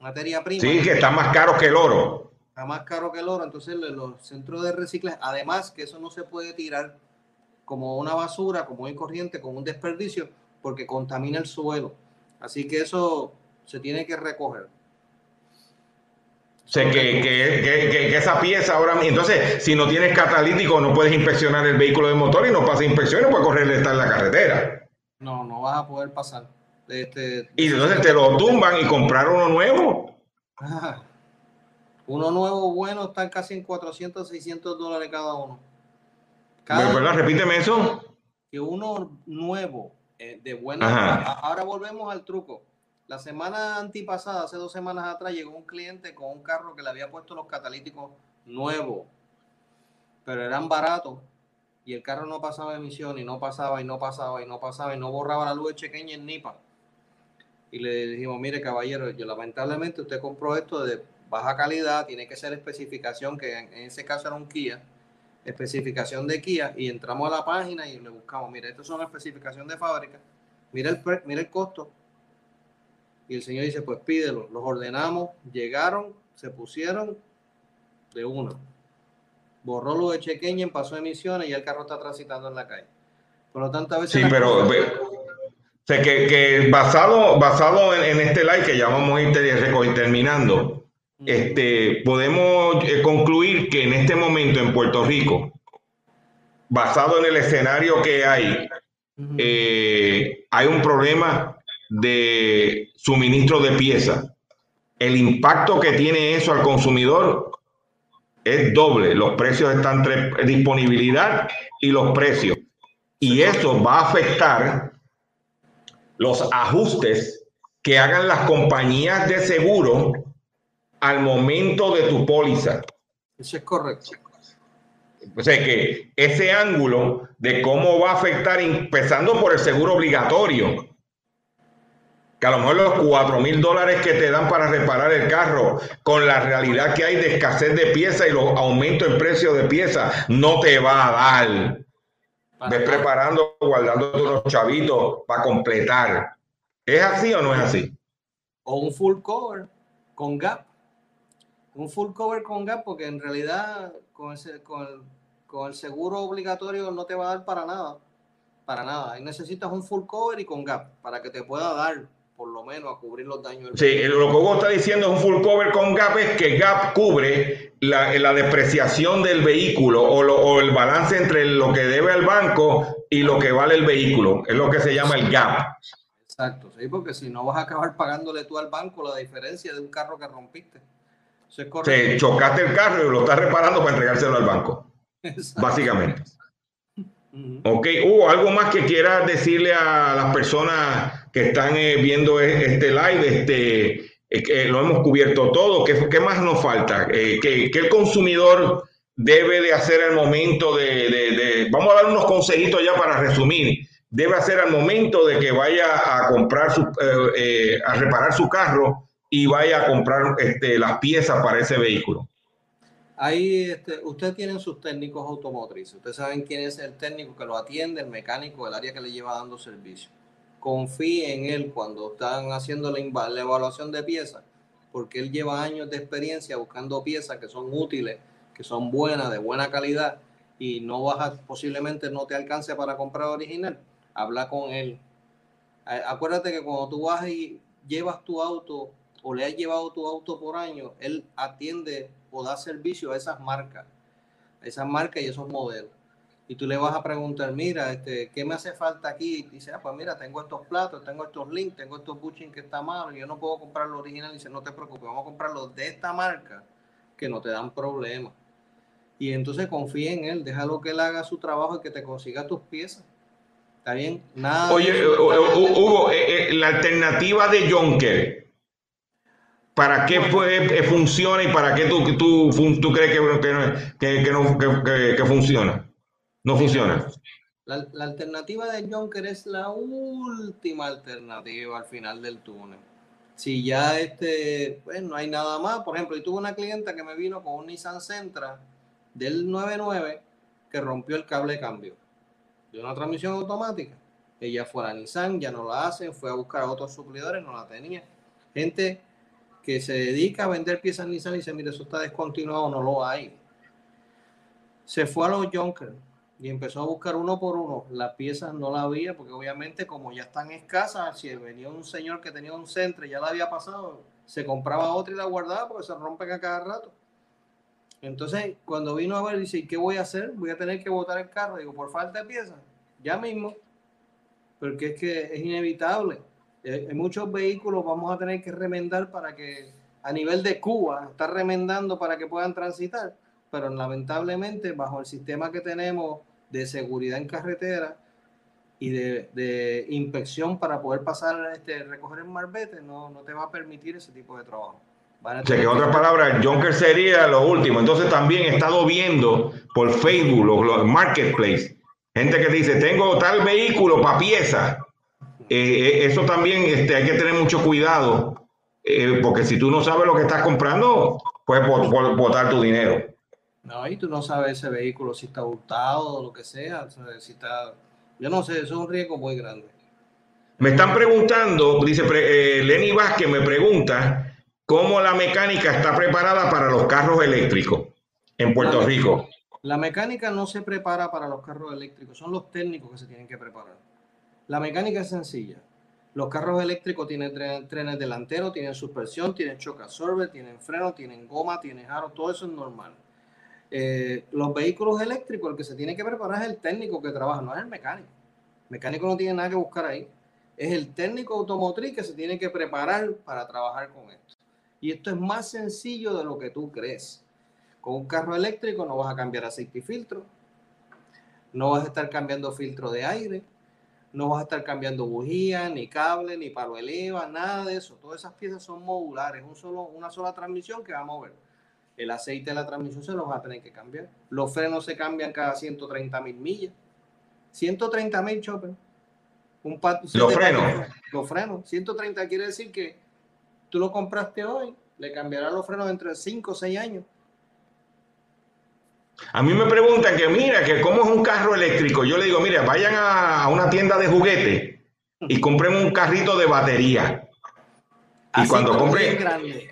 materia prima. Sí, que está más caro que el oro. está más caro que el oro, entonces los centros de reciclaje, además que eso no se puede tirar como una basura, como un corriente, como un desperdicio, porque contamina el suelo. Así que eso se tiene que recoger. O sea, que, que- que- que- esa pieza ahora. Entonces, si no tienes catalítico, no puedes inspeccionar el vehículo de motor y no pasa inspecciones, puedes correr estar en la carretera. No, no vas a poder pasar. Este, Y entonces te lo tumban y comprar uno nuevo. Uno nuevo bueno está casi en 400, 600 dólares cada uno. Cada. Repíteme eso. que uno nuevo eh, de buena. Ahora volvemos al truco. La semana antipasada, hace dos semanas atrás, llegó un cliente con un carro que le había puesto los catalíticos nuevos, pero eran baratos y el carro no pasaba emisión y no pasaba y no pasaba y no pasaba y no borraba la luz de chequeña en NIPA. Y le dijimos, mire caballero, yo lamentablemente usted compró esto de baja calidad, tiene que ser especificación, que en, ese caso era un Kia, especificación de Kia, y entramos a la página y le buscamos, mire, estas son especificación de fábrica, mira el, pre- mira el costo. Y el señor dice, pues pídelo, los ordenamos, llegaron, se pusieron de uno. Borró lo de chequeña, pasó emisiones y el carro está transitando en la calle. Por lo tanto, a veces... Sí, pero o sea, que, que basado, basado en, en este like que ya vamos a ir terminando, este, podemos eh, concluir que en este momento en Puerto Rico, basado en el escenario que hay, eh, hay un problema de suministro de piezas. El impacto que tiene eso al consumidor es doble. Los precios están entre disponibilidad y los precios. Y eso va a afectar los ajustes que hagan las compañías de seguro al momento de tu póliza. Eso es correcto. O sea que ese ángulo de cómo va a afectar, empezando por el seguro obligatorio, que a lo mejor los 4 mil dólares que te dan para reparar el carro, con la realidad que hay de escasez de piezas y los aumentos en precio de piezas, no te va a dar. Ves preparando, guardando unos chavitos para completar. ¿Es así o no es así? o un full cover con gap. Un full cover con gap, porque en realidad con, ese, con, el, con el seguro obligatorio no te va a dar para nada. Para nada. Ahí necesitas un full cover y con gap para que te pueda dar, por lo menos, a cubrir los daños. del Sí, lo que Hugo está diciendo es un full cover con GAP es que GAP cubre la, la depreciación del vehículo o, lo- o el balance entre lo que debe al banco y lo que vale el vehículo. Es lo que se llama el GAP. Exacto, sí, porque si no vas a acabar pagándole tú al banco la diferencia de un carro que rompiste. Eso es O correcto. sea, chocaste el carro y lo estás reparando para entregárselo al banco, Exacto. básicamente. Ok, Hugo, ¿algo más que quieras decirle a las personas que están eh, viendo e- este live? Este, eh, lo hemos cubierto todo. ¿Qué, más nos falta? Eh, ¿qué, el consumidor debe de hacer al momento de, Vamos a dar unos consejitos ya para resumir. Debe hacer al momento de que vaya a comprar, su, a reparar su carro y vaya a comprar este, las piezas para ese vehículo. Ahí este, ustedes tienen sus técnicos automotrices. Ustedes saben quién es el técnico que lo atiende, el mecánico, el área que le lleva dando servicio. Confíe en él cuando están haciendo la, evaluación de piezas, porque él lleva años de experiencia buscando piezas que son útiles, que son buenas, de buena calidad, y no vas posiblemente no te alcance para comprar original. Habla con él. Acuérdate que cuando tú vas y llevas tu auto o le has llevado tu auto por año, él atiende o da servicio a esas marcas, a esas marcas y esos modelos. Y tú le vas a preguntar, mira, este, ¿qué me hace falta aquí? Y dice, ah, pues mira, tengo estos platos, tengo estos links, tengo estos bushings que está malo, y yo no puedo comprar lo original. Y dice, no te preocupes, vamos a comprarlo de esta marca que no te dan problemas. Y entonces confía en él, déjalo que él haga su trabajo y que te consiga tus piezas. ¿Está bien? Nada. Oye, de- eh, eh, Hugo, eh, eh, la alternativa de Jonker, ¿para qué funciona y para qué tú, tú, tú crees que, que, que, que no, que, que- que funciona? No funciona. La, la alternativa de Jonker es la última alternativa al final del túnel. Si ya este, pues no hay nada más, por ejemplo, yo tuve una clienta que me vino con un Nissan Sentra del 99 que rompió el cable de cambio de una transmisión automática. Ella fue a la Nissan, ya no la hacen, fue a buscar a otros suplidores, no la tenía. Gente que se dedica a vender piezas Nissan y dice, mire, eso está descontinuado, no lo hay. Se fue a los Junkers y empezó a buscar uno por uno. Las piezas no la había porque obviamente como ya están escasas, si venía un señor que tenía un centro y ya la había pasado, se compraba otra y la guardaba porque se rompen a cada rato. Entonces, cuando vino a ver, dice, ¿qué voy a hacer? Voy a tener que botar el carro. Digo, por falta de piezas, ya mismo, porque es que es inevitable. Eh, En muchos vehículos vamos a tener que remendar para que, a nivel de Cuba, está remendando para que puedan transitar, pero lamentablemente, bajo el sistema que tenemos de seguridad en carretera y de, de inspección para poder pasar, este, recoger el marbete, no, no te va a permitir ese tipo de trabajo. O sea, que en otras palabras, el Junker sería lo último. Entonces también he estado viendo por Facebook los, los marketplace, gente que dice, tengo tal vehículo para pieza. Eh, eh, eso también este, hay que tener mucho cuidado, eh, porque si tú no sabes lo que estás comprando, puedes bot- bot- botar tu dinero. No, y tú no sabes ese vehículo si está hurtado o lo que sea, si está... Yo no sé, eso es un riesgo muy grande. Me están preguntando, dice eh, Lenny Vázquez, me pregunta cómo la mecánica está preparada para los carros eléctricos en Puerto La- Rico. La mecánica no se prepara para los carros eléctricos, son los técnicos que se tienen que preparar. La mecánica es sencilla. Los carros eléctricos tienen tre- trenes delanteros, tienen suspensión, tienen shock absorber, tienen freno, tienen goma, tienen aro, todo eso es normal. Eh, los vehículos eléctricos, el que se tiene que preparar es el técnico que trabaja, no es el mecánico. El mecánico no tiene nada que buscar ahí. Es el técnico automotriz que se tiene que preparar para trabajar con esto. Y esto es más sencillo de lo que tú crees. Con un carro eléctrico no vas a cambiar aceite y filtro, no vas a estar cambiando filtro de aire, no vas a estar cambiando bujía, ni cable, ni palo eleva, nada de eso. Todas esas piezas son modulares, un solo, una sola transmisión que va a mover. El aceite de la transmisión se los va a tener que cambiar. Los frenos se cambian cada 130 mil millas. 130 mil chopper. Un Los frenos. Los frenos. 130 quiere decir que tú lo compraste hoy, le cambiarán los frenos entre 5 o 6 años. A mí me preguntan que mira, que cómo es un carro eléctrico. Yo le digo, mira, vayan a, una tienda de juguetes y compren un carrito de batería. Y Así, cuando compren, grande.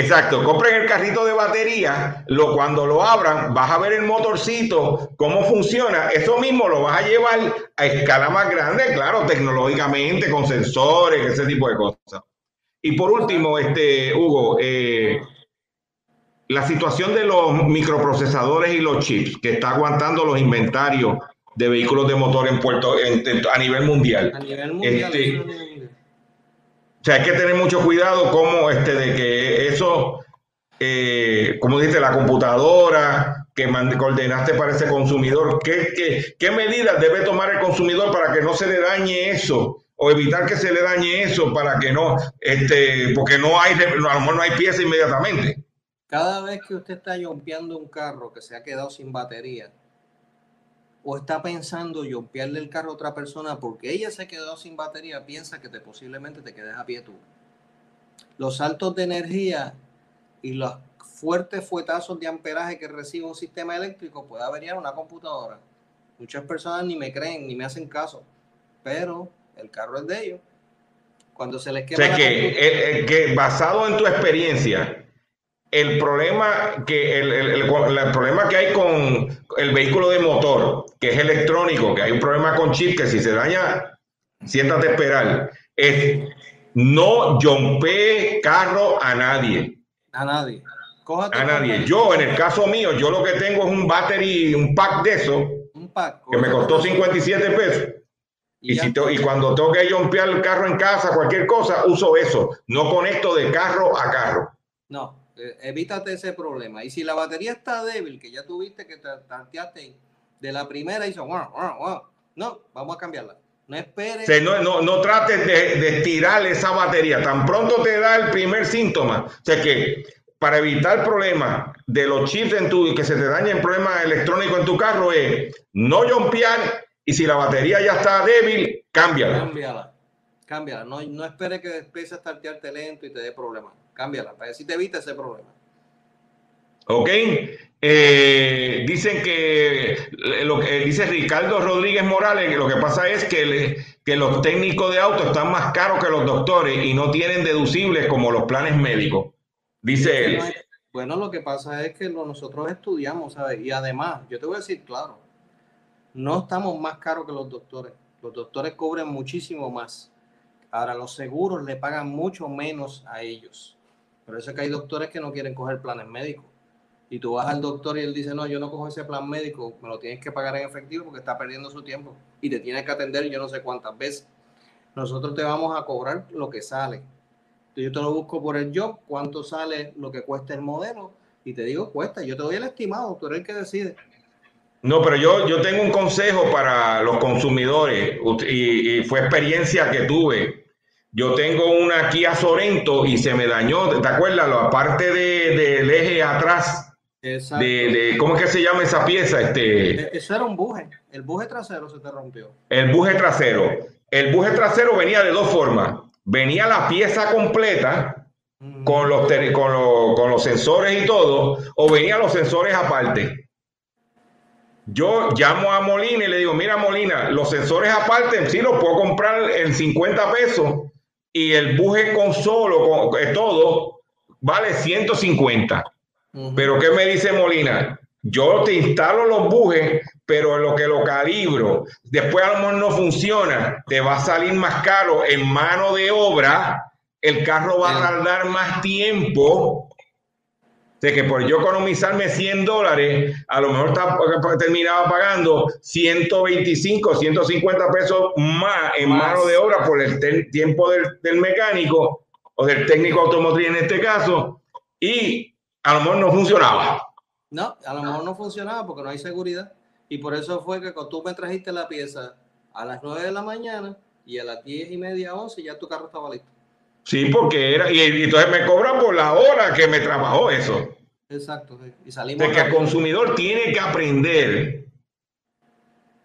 Exacto, compren el carrito de batería, lo, cuando lo abran, vas a ver el motorcito, cómo funciona. Eso mismo lo vas a llevar a escala más grande, claro, tecnológicamente, con sensores, ese tipo de cosas. Y por último, este, Hugo, eh, la situación de los microprocesadores y los chips que está aguantando los inventarios de vehículos de motor en Puerto en- en- a nivel mundial. A nivel mundial. Este, eso es a nivel mundial. O sea, hay que tener mucho cuidado como este de que eso, eh, como dice, la computadora que ordenaste para ese consumidor, ¿qué, qué, qué medidas debe tomar el consumidor para que no se le dañe eso? O evitar que se le dañe eso para que no, este, porque no hay, a lo mejor no hay pieza inmediatamente. Cada vez que usted está yompeando un carro que se ha quedado sin batería, o está pensando yompearle el carro a otra persona porque ella se quedó sin batería, piensa que te, posiblemente te quedes a pie tú. Los saltos de energía y los fuertes fuetazos de amperaje que recibe un sistema eléctrico puede averiar una computadora. Muchas personas ni me creen, ni me hacen caso, pero el carro es de ellos. Cuando se les O quema sea, la que, computadora- el- el- que basado en tu experiencia, el problema que el, el- el- el problema que hay con el vehículo de motor, que es electrónico, que hay un problema con chip, que si se daña, siéntate a esperar, es no jompee carro a nadie, a nadie. Cójate a nadie. Yo, en el caso mío, yo lo que tengo es un battery, un pack de eso, un pack, que me costó 57 pesos. Y, ya. si te- y cuando tengo que jumpear el carro en casa, cualquier cosa, uso eso. No conecto de carro a carro. No, evítate ese problema. Y si la batería está débil, que ya tuviste que te tanteaste de la primera, hizo guau, guau, guau. no, vamos a cambiarla. No esperes. no, no, no trates de, de estirar esa batería. Tan pronto te da el primer síntoma. O sea que para evitar problemas de los chips en tu, que se te dañen problemas electrónicos en tu carro es no jumpear y si la batería ya está débil, cámbiala. Cámbiala. Cámbiala. No, no esperes que empiece a startearte lento y te dé problemas. Cámbiala, para así te evite ese problema. ¿Ok? Eh, dicen que lo que dice Ricardo Rodríguez Morales, que lo que pasa es que, le- que los técnicos de auto están más caros que los doctores y no tienen deducibles como los planes médicos. Dice él. Bueno, lo que pasa es que nosotros estudiamos, ¿sabes? Y además, yo te voy a decir claro, no estamos más caros que los doctores. Los doctores cobran muchísimo más. Ahora, los seguros le pagan mucho menos a ellos. Por eso es que hay doctores que no quieren coger planes médicos. Y tú vas al doctor y él dice, no, yo no cojo ese plan médico, me lo tienes que pagar en efectivo porque está perdiendo su tiempo. Y te tienes que atender yo no sé cuántas veces. Nosotros te vamos a cobrar lo que sale. Yo te lo busco por el job, cuánto sale lo que cuesta el modelo, y te digo, cuesta. Yo te doy el estimado, tú eres el que decide. No, pero yo, yo tengo un consejo para los consumidores y fue experiencia que tuve. Yo tengo una Kia Sorento y se me dañó, ¿te acuerdas? La parte de- del eje atrás, Exacto. de, de- ¿cómo es que se llama esa pieza? Este, Eso era un buje. El buje trasero se te rompió. el buje trasero. El buje trasero venía de dos formas. Venía la pieza completa Mm. con los, con los, con los sensores y todo, o venían los sensores aparte. Yo llamo a Molina y le digo, mira Molina, los sensores aparte, sí los puedo comprar en 50 pesos y el buje con solo, con eh, todo, vale 150. Ujú. Pero ¿qué me dice Molina? Yo te instalo los bujes, pero en lo que lo calibro, después a lo mejor no funciona, te va a salir más caro en mano de obra, el carro va a tardar más tiempo. De que por yo economizarme 100 dólares, a lo mejor terminaba pagando 125, 150 pesos más en Más. mano de obra por el tiempo del, del mecánico o del técnico automotriz en este caso, y a lo mejor no funcionaba. No, a lo mejor no funcionaba porque no hay seguridad. Y por eso fue que cuando tú me trajiste la pieza a las 9 de la mañana y a las 10 y media, 11, ya tu carro estaba listo. Sí, porque era, y, y entonces me cobran por la hora que me trabajó eso. Exacto. Y salimos. De que el consumidor tiene que aprender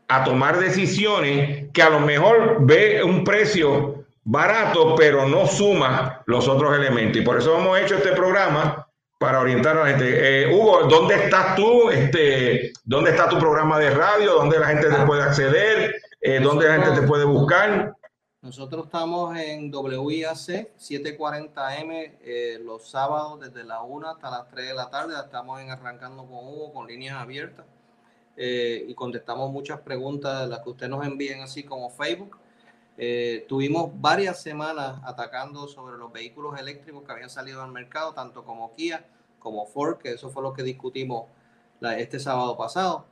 a tomar decisiones que a lo mejor ve un precio barato, pero no suma los otros elementos. Y por eso hemos hecho este programa para orientar a la gente. Eh, Hugo, ¿dónde estás tú? Este, ¿Dónde está tu programa de radio? ¿Dónde la gente te puede acceder? Eh, ¿Dónde la gente te puede buscar? Nosotros estamos en WIAC 740M eh, los sábados desde la 1 hasta las 3 de la tarde. Estamos en Arrancando con Hugo con líneas abiertas eh, y contestamos muchas preguntas de las que usted nos envíen así como Facebook. Eh, tuvimos varias semanas atacando sobre los vehículos eléctricos que habían salido al mercado, tanto como Kia como Ford, que eso fue lo que discutimos este sábado pasado.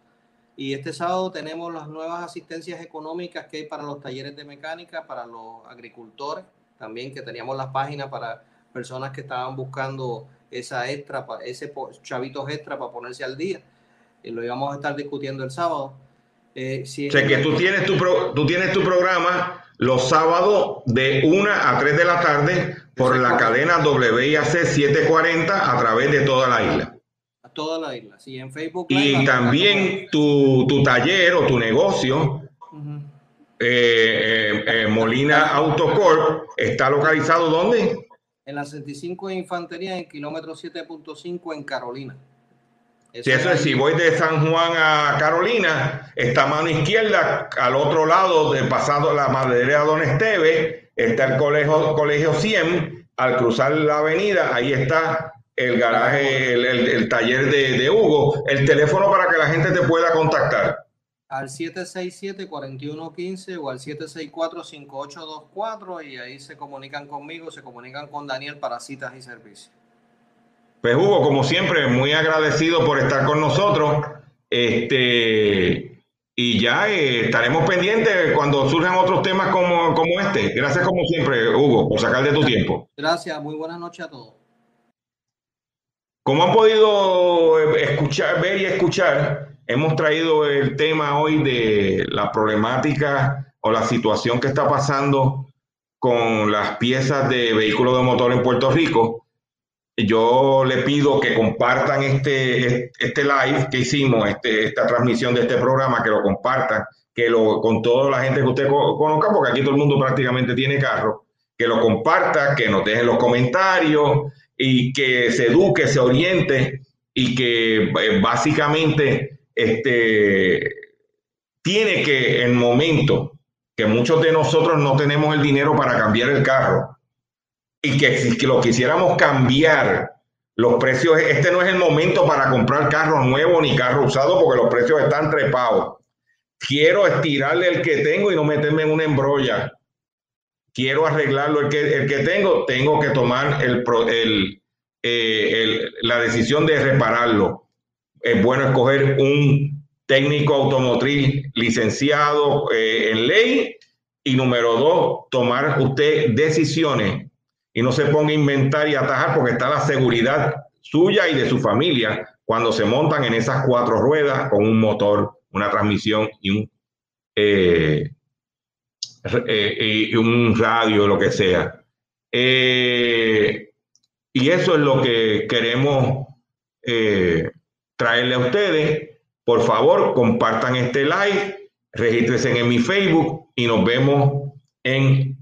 Y este sábado tenemos las nuevas asistencias económicas que hay para los talleres de mecánica, para los agricultores, también que teníamos las páginas para personas que estaban buscando esa extra, ese chavitos extra para ponerse al día. Y lo íbamos a estar discutiendo el sábado. Eh, si O sea, que tú tienes tu, pro- tú tienes tu programa los sábados de 1 a 3 de la tarde por la cadena WIAC 740 a través de toda la isla. A toda la isla. Sí, en Facebook. Live, Y también tu, tu taller o tu negocio, Ujú. eh, eh, eh, Molina Autocorp, está localizado ¿dónde? En la 65 de Infantería, en kilómetro 7.5 en Carolina. Si eso es, si voy de San Juan a Carolina, está a mano izquierda, al otro lado, de pasado la madera Don Esteve, está el colegio, colegio 100, al cruzar la avenida, ahí está el garaje, el, el- el taller de, de Hugo, el teléfono para que la gente te pueda contactar. al 767-4115 o al 764-5824 y ahí se comunican conmigo, se comunican con Daniel para citas y servicios. Pues Hugo, como siempre, muy agradecido por estar con nosotros. Este, y ya eh, estaremos pendientes cuando surjan otros temas como, como este. Gracias como siempre, Hugo, por sacar de tu tiempo. Gracias, muy buenas noches a todos. Como han podido eh, escuchar, ver y escuchar, hemos traído el tema hoy de la problemática o la situación que está pasando con las piezas de vehículos de motor en Puerto Rico. Yo le pido que compartan este, este live que hicimos, este, esta transmisión de este programa, que lo compartan, que lo con toda la gente que usted co- conozca, porque aquí todo el mundo prácticamente tiene carro, que lo comparta, que nos dejen los comentarios y que se eduque, se oriente y que eh, básicamente este, tiene que, en momento que muchos de nosotros no tenemos el dinero para cambiar el carro y que si lo quisiéramos cambiar, los precios, este no es el momento para comprar carro nuevo ni carro usado porque los precios están trepados. Quiero estirarle el que tengo y no meterme en una embrolla. Quiero arreglarlo el que, el que tengo, tengo que tomar el, el, eh, la decisión de repararlo. Es bueno escoger un técnico automotriz licenciado eh, en ley y número dos, tomar usted decisiones y no se ponga a inventar y atajar porque está la seguridad suya y de su familia cuando se montan en esas cuatro ruedas con un motor, una transmisión y un, eh, y un radio, lo que sea. Y eso es lo que queremos eh, traerle a ustedes. Por favor, compartan este live, regístrense en mi Facebook y nos vemos en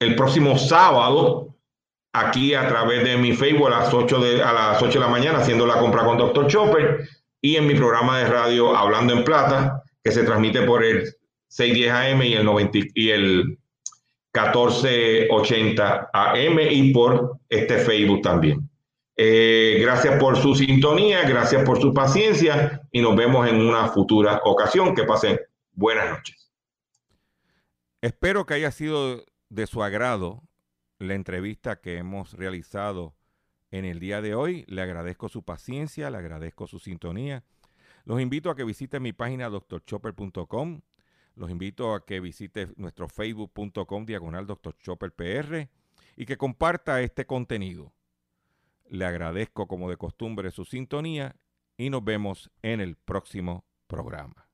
el próximo sábado aquí a través de mi Facebook a las 8 de, a las 8 de la mañana haciendo la compra con Dr. Chopper y en mi programa de radio Hablando en Plata que se transmite por el 610 AM y el 90 y el 1480 AM y por este Facebook también. Eh, gracias por su sintonía, gracias por su paciencia y nos vemos en una futura ocasión. Que pasen buenas noches. Espero que haya sido de su agrado la entrevista que hemos realizado en el día de hoy. Le agradezco su paciencia, le agradezco su sintonía. Los invito a que visiten mi página doctorchopper.com los invito a que visite nuestro facebook.com diagonal Dr. Chopper PR y que comparta este contenido. Le agradezco como de costumbre su sintonía y nos vemos en el próximo programa.